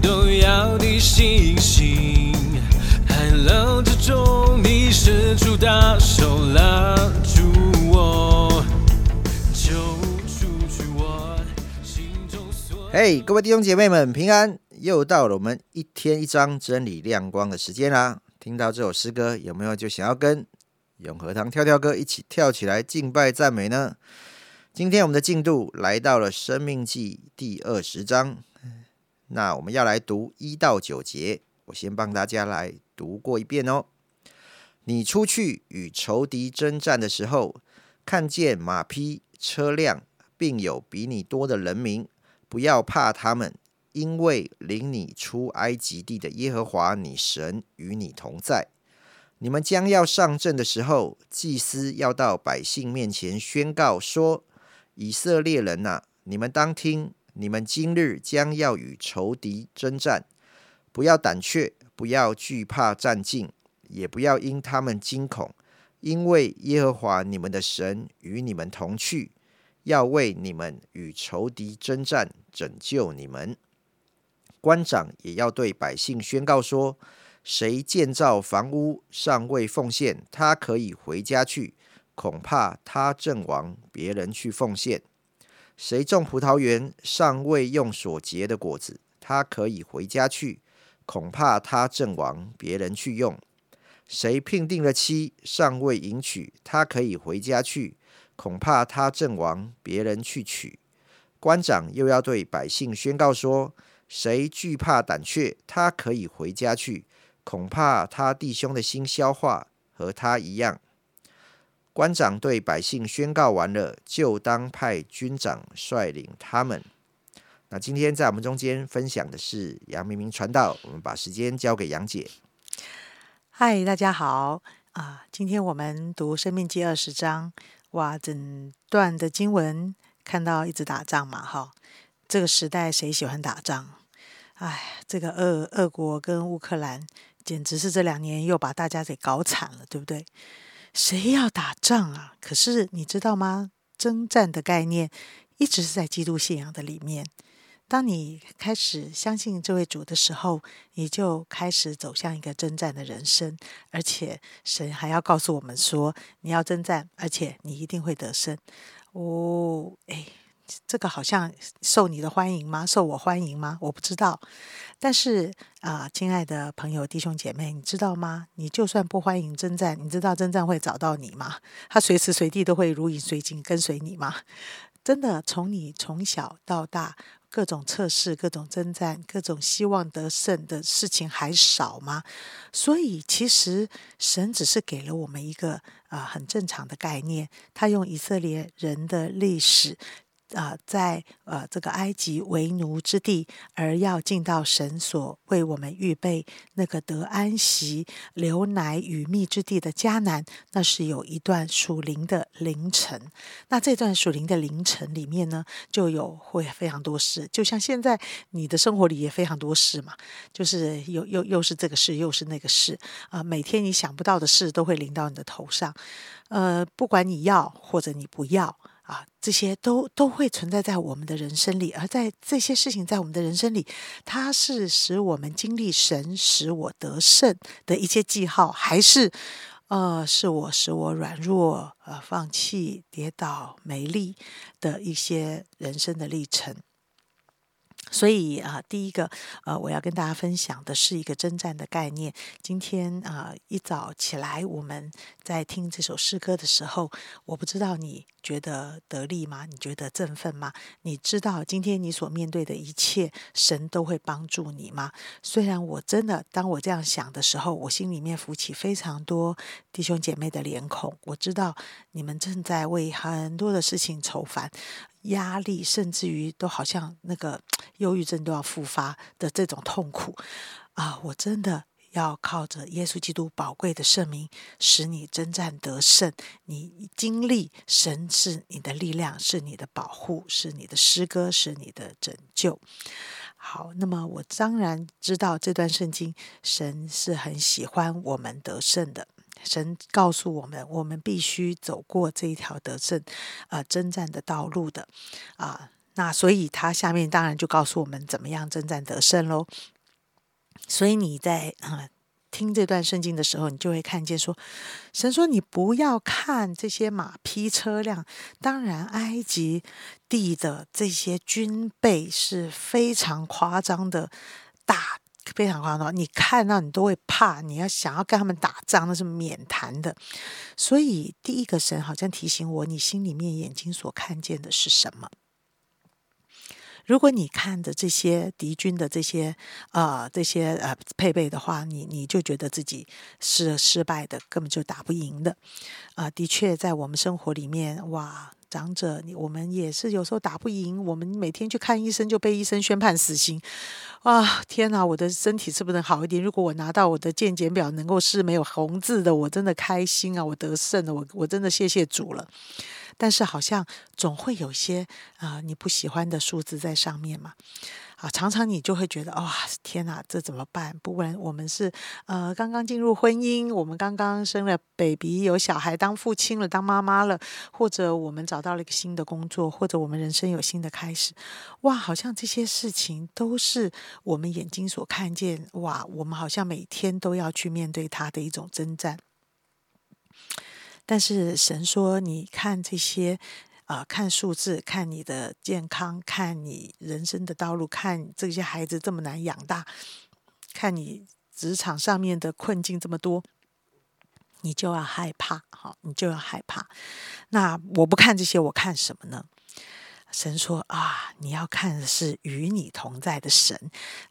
都要你醒醒。海浪之中，你伸出大手拉住我，救出去我心中所。嘿各位弟兄姐妹们，平安！又到了我们一天一章真理亮光的时间啦。听到这首诗歌，有没有就想要跟永和堂跳跳歌一起跳起来敬拜赞美呢？今天我们的进度来到了《生命记》第二十章，那我们要来读一到九节。我先帮大家来读过一遍哦。你出去与仇敌征战的时候，看见马匹、车辆，并有比你多的人民，不要怕他们，因为领你出埃及地的耶和华你神与你同在。你们将要上阵的时候，祭司要到百姓面前宣告说：“以色列人呐、你们当听，你们今日将要与仇敌征战，不要胆怯，不要惧怕战境，也不要因他们惊恐，因为耶和华你们的神与你们同去，要为你们与仇敌征战，拯救你们。官长也要对百姓宣告说：谁建造房屋尚未奉献，他可以回家去，恐怕他阵亡，别人去奉献。谁种葡萄园尚未用所结的果子，他可以回家去，恐怕他阵亡，别人去用。谁聘定了妻尚未迎娶，他可以回家去，恐怕他阵亡，别人去娶。官长又要对百姓宣告说：谁惧怕胆怯，他可以回家去，恐怕他弟兄的心消化和他一样。官长对百姓宣告完了，就当派军长率领他们。那今天在我们中间分享的是杨明明传道，我们把时间交给杨姐。嗨，大家好啊！今天我们读《生命记》二十章，哇，整段的经文看到一直打仗嘛，哈，这个时代谁喜欢打仗？哎，这个俄俄国跟乌克兰，简直是这两年又把大家给搞惨了，对不对？谁要打仗啊？可是你知道吗？征战的概念一直是在基督信仰的里面。当你开始相信这位主的时候，你就开始走向一个征战的人生，而且神还要告诉我们说，你要征战，而且你一定会得胜。哦，哎，这个好像受你的欢迎吗？受我欢迎吗？我不知道。但是啊、亲爱的朋友、弟兄姐妹，你知道吗？你就算不欢迎征战，你知道征战会找到你吗？他随时随地都会如影随形跟随你吗？真的，从你从小到大，各种测试、各种征战、各种希望得胜的事情还少吗？所以，其实神只是给了我们一个啊、很正常的概念，他用以色列人的历史。啊、在呃这个埃及为奴之地，而要进到神所为我们预备那个得安息、流奶与蜜之地的迦南，那是有一段属灵的凌晨。那这段属灵的凌晨里面呢，就有会非常多事，就像现在你的生活里也非常多事嘛，就是又又又是这个事，又是那个事啊、每天你想不到的事都会临到你的头上，呃，不管你要或者你不要。啊，这些都都会存在在我们的人生里，而在这些事情在我们的人生里，它是使我们经历神使我得胜的一些记号，还是呃，是我使我软弱、呃放弃、跌倒、没力的一些人生的历程。所以啊，第一个呃，我要跟大家分享的是一个征战的概念。今天啊、一早起来，我们在听这首诗歌的时候，我不知道你觉得得力吗？你觉得振奋吗？你知道今天你所面对的一切，神都会帮助你吗？虽然我真的当我这样想的时候，我心里面浮起非常多弟兄姐妹的脸孔。我知道你们正在为很多的事情愁烦。压力，甚至于都好像那个 忧郁症都要复发的这种痛苦啊！我真的要靠着耶稣基督宝贵的圣名，使你征战得胜。你经历神是你的力量，是你的保护，是你的诗歌，是你的拯救。好，那么我当然知道这段圣经，神是很喜欢我们得胜的。神告诉我们，我们必须走过这一条得胜，呃，征战的道路的，啊、那所以他下面当然就告诉我们怎么样征战得胜喽。所以你在啊。听这段圣经的时候，你就会看见说，神说你不要看这些马匹车辆。当然，埃及地的这些军备是非常夸张的大，非常夸张。你看到你都会怕，你要想要跟他们打仗，那是免谈的。所以，第一个神好像提醒我，你心里面眼睛所看见的是什么？如果你看着这些敌军的这些呃这些呃配备的话，你你就觉得自己是失败的，根本就打不赢的。啊，的确，在我们生活里面，哇，长者，你我们也是有时候打不赢。我们每天去看医生，就被医生宣判死刑。啊，天哪，我的身体是不是能好一点？如果我拿到我的健检表能够是没有红字的，我真的开心啊！我得胜了，我我真的谢谢主了。但是好像总会有些啊你不喜欢的数字在上面嘛，啊常常你就会觉得哇天哪这怎么办？不管我们是呃刚刚进入婚姻，我们刚刚生了 baby 有小孩当父亲了当妈妈了，或者我们找到了一个新的工作，或者我们人生有新的开始，哇好像这些事情都是我们眼睛所看见，哇我们好像每天都要去面对它的一种征战。但是神说：“你看这些，啊，看数字，看你的健康，看你人生的道路，看这些孩子这么难养大，看你职场上面的困境这么多，你就要害怕，好，你就要害怕。那我不看这些，我看什么呢？”神说啊，你要看的是与你同在的神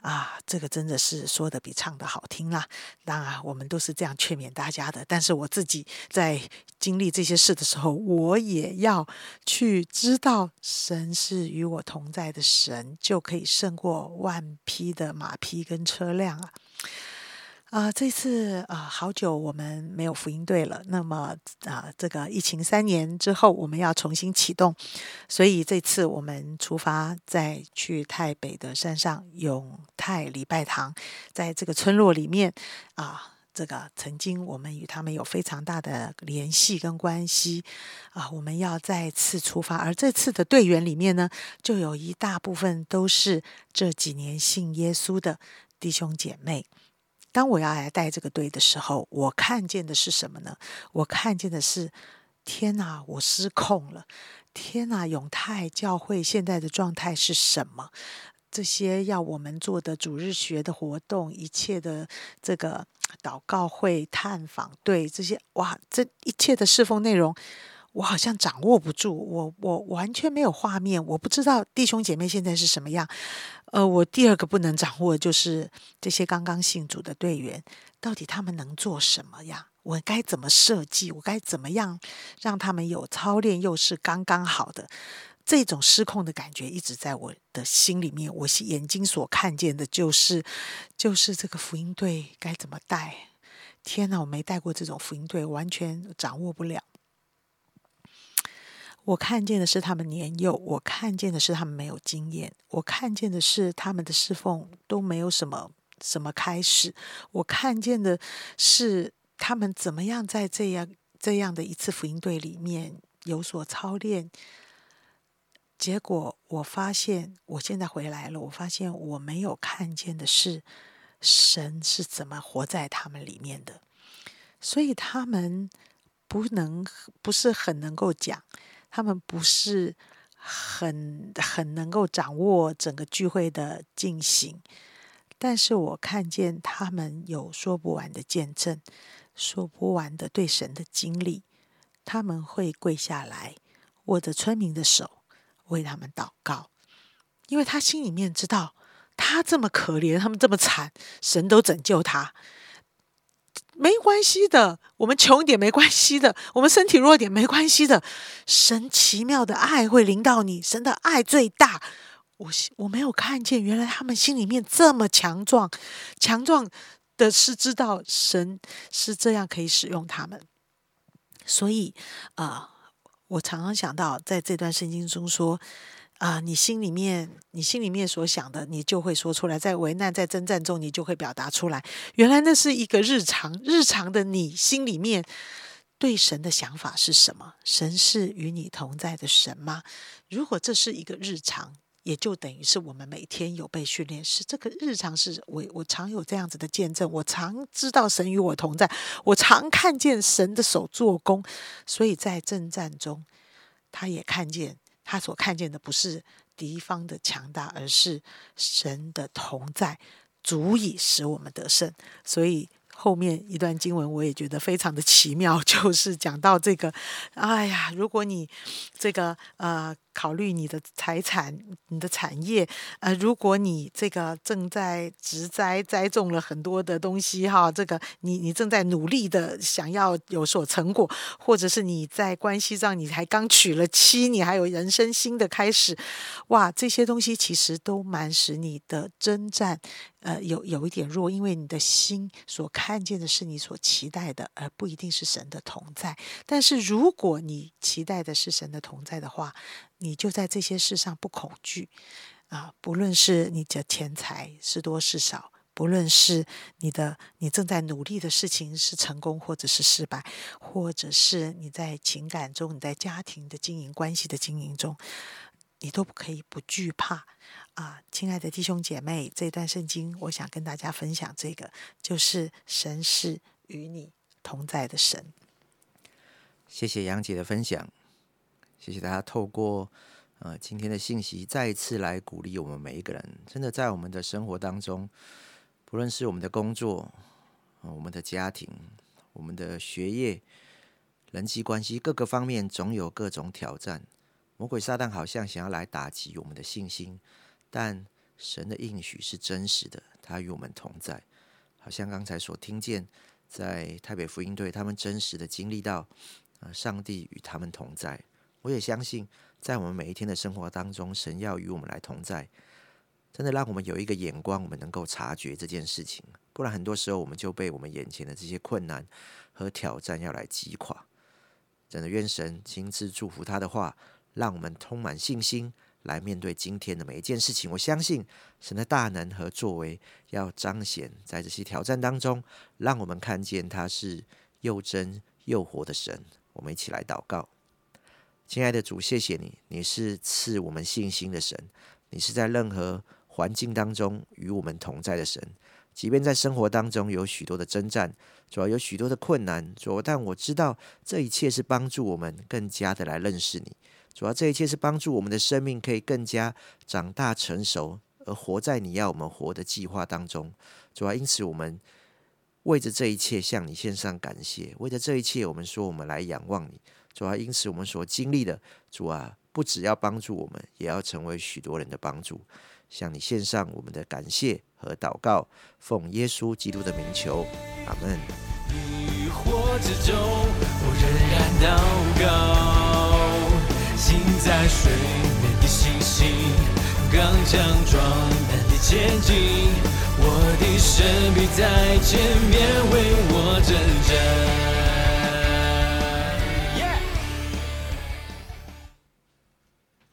啊，这个真的是说的比唱的好听啦。当然，我们都是这样劝勉大家的。但是我自己在经历这些事的时候，我也要去知道神是与我同在的神，就可以胜过万匹的马匹跟车辆啊。啊，这次啊，好久我们没有福音队了。那么啊，这个疫情三年之后，我们要重新启动，所以这次我们出发，在去太北的山上永泰礼拜堂，在这个村落里面啊，这个曾经我们与他们有非常大的联系跟关系啊，我们要再次出发，而这次的队员里面呢，就有一大部分都是这几年信耶稣的弟兄姐妹。当我要来带这个队的时候，我看见的是什么呢？我看见的是，天哪，我失控了！天哪，永泰教会现在的状态是什么？这些要我们做的主日学的活动，一切的这个祷告会、探访队，这些哇，这一切的侍奉内容。我好像掌握不住，我我完全没有画面，我不知道弟兄姐妹现在是什么样。呃，我第二个不能掌握就是这些刚刚信主的队员，到底他们能做什么呀？我该怎么设计？我该怎么样让他们有操练又是刚刚好的？这种失控的感觉一直在我的心里面，我眼睛所看见的就是就是这个福音队该怎么带？天哪，我没带过这种福音队，完全掌握不了。我看见的是他们年幼，我看见的是他们没有经验，我看见的是他们的侍奉都没有什么什么开始，我看见的是他们怎么样在这样这样的一次福音队里面有所操练。结果我发现，我现在回来了，我发现我没有看见的是神是怎么活在他们里面的，所以他们不能不是很能够讲。他们不是很很能够掌握整个聚会的进行，但是我看见他们有说不完的见证，说不完的对神的经历。他们会跪下来，握着村民的手，为他们祷告，因为他心里面知道，他这么可怜，他们这么惨，神都拯救他。没关系的，我们穷一点没关系的，我们身体弱点没关系的。神奇妙的爱会临到你，神的爱最大。我我没有看见，原来他们心里面这么强壮，强壮的是知道神是这样可以使用他们。所以啊，我常常想到，在这段圣经中说。啊，你心里面，你心里面所想的，你就会说出来。在危难、在征战中，你就会表达出来。原来那是一个日常，日常的你心里面对神的想法是什么？神是与你同在的神吗？如果这是一个日常，也就等于是我们每天有被训练。是这个日常，是我我常有这样子的见证，我常知道神与我同在，我常看见神的手做工。所以在征战中，他也看见，他所看见的不是敌方的强大，而是神的同在，足以使我们得胜。所以。后面一段经文我也觉得非常的奇妙，就是讲到这个，哎呀，如果你这个呃。考虑你的财产、你的产业，呃，如果你这个正在植栽、栽种了很多的东西，哈，这个你你正在努力的想要有所成果，或者是你在关系上你才刚娶了妻，你还有人生新的开始，哇，这些东西其实都蛮使你的征战，呃，有有一点弱，因为你的心所看见的是你所期待的，而不一定是神的同在。但是如果你期待的是神的同在的话，你就在这些事上不恐惧啊！不论是你的钱财是多是少，不论是你的你正在努力的事情是成功或者是失败，或者是你在情感中、你在家庭的经营关系的经营中，你都不可以不惧怕啊！亲爱的弟兄姐妹，这段圣经我想跟大家分享，这个就是神是与你同在的神。谢谢杨姐的分享。谢谢大家透过呃今天的信息，再一次来鼓励我们每一个人。真的在我们的生活当中，不论是我们的工作、我们的家庭、我们的学业、人际关系各个方面，总有各种挑战。魔鬼撒旦好像想要来打击我们的信心，但神的应许是真实的，他与我们同在。好像刚才所听见，在台北福音队，他们真实的经历到，呃，上帝与他们同在。我也相信，在我们每一天的生活当中，神要与我们来同在，真的让我们有一个眼光，我们能够察觉这件事情。不然，很多时候我们就被我们眼前的这些困难和挑战要来击垮。真的，愿神亲自祝福他的话，让我们充满信心来面对今天的每一件事情。我相信神的大能和作为要彰显在这些挑战当中，让我们看见他是又真又活的神。我们一起来祷告。亲爱的主，谢谢你，你是赐我们信心的神，你是在任何环境当中与我们同在的神。即便在生活当中有许多的征战，主要有许多的困难，主要但我知道这一切是帮助我们更加的来认识你。主要这一切是帮助我们的生命可以更加长大成熟，而活在你要我们活的计划当中。主要因此我们为着这一切向你献上感谢，为着这一切我们说我们来仰望你。主啊，因此我们所经历的，主啊，不只要帮助我们，也要成为许多人的帮助。向你献上我们的感谢和祷告，奉耶稣基督的名求，阿门。我的神必在前面为我。